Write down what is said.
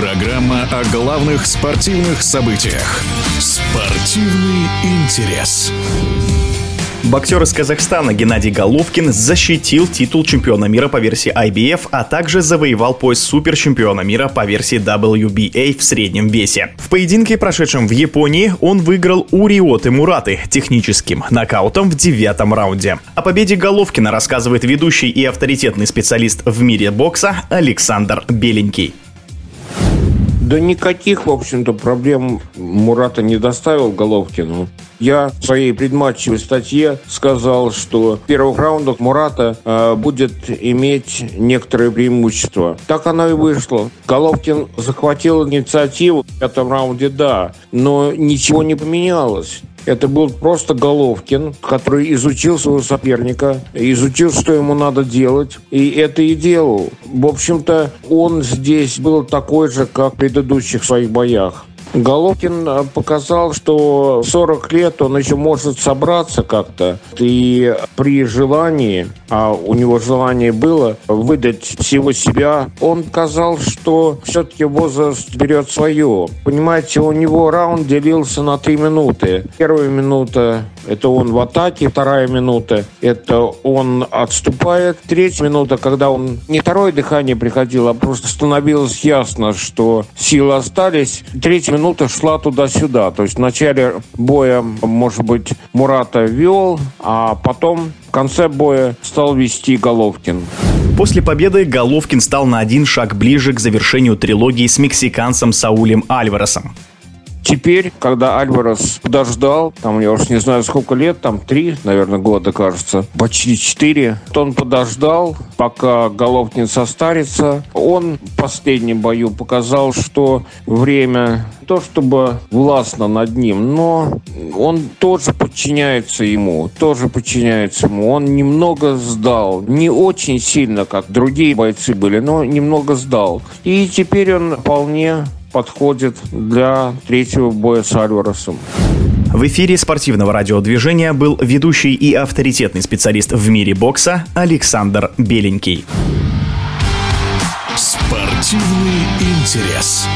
Программа о главных спортивных событиях. Спортивный интерес. Боксер из Казахстана Геннадий Головкин защитил титул чемпиона мира по версии IBF, а также завоевал пояс суперчемпиона мира по версии WBA в среднем весе. В поединке, прошедшем в Японии, он выиграл у Риоты Мураты техническим нокаутом в девятом раунде. О победе Головкина рассказывает ведущий и авторитетный специалист в мире бокса Александр Беленький. Да никаких, в общем-то, проблем Мурата не доставил Головкину. Я в своей предматчевой статье сказал, что в первых раундах Мурата э, будет иметь некоторые преимущества. Так оно и вышло. Головкин захватил инициативу в пятом раунде, да, но ничего не поменялось. Это был просто Головкин, который изучил своего соперника, изучил, что ему надо делать, и это и делал. В общем-то, он здесь был такой же, как в предыдущих своих боях. Головкин э, показал, что 40 лет он еще может собраться как-то. И при желании, а у него желание было выдать всего себя, он сказал, что все-таки возраст берет свое. Понимаете, у него раунд делился на три минуты. Первая минута – это он в атаке, вторая минута – это он отступает, третья минута, когда он не второе дыхание приходило, а просто становилось ясно, что силы остались. Третья минута шла туда-сюда. То есть в начале боя, может быть, Мурата вел, а потом в конце боя стал вести Головкин. После победы Головкин стал на один шаг ближе к завершению трилогии с мексиканцем Саулем Альваресом. Теперь, когда Альварес подождал, там, я уж не знаю, сколько лет, там три, наверное, года, кажется, почти четыре, то он подождал, пока Головкин состарится. Он в последнем бою показал, что время то чтобы властно над ним, но он тоже подчиняется ему, тоже подчиняется ему. Он немного сдал, не очень сильно, как другие бойцы были, но немного сдал. И теперь он вполне подходит для третьего боя с Альваресом. В эфире спортивного радиодвижения был ведущий и авторитетный специалист в мире бокса Александр Беленький. Спортивный интерес.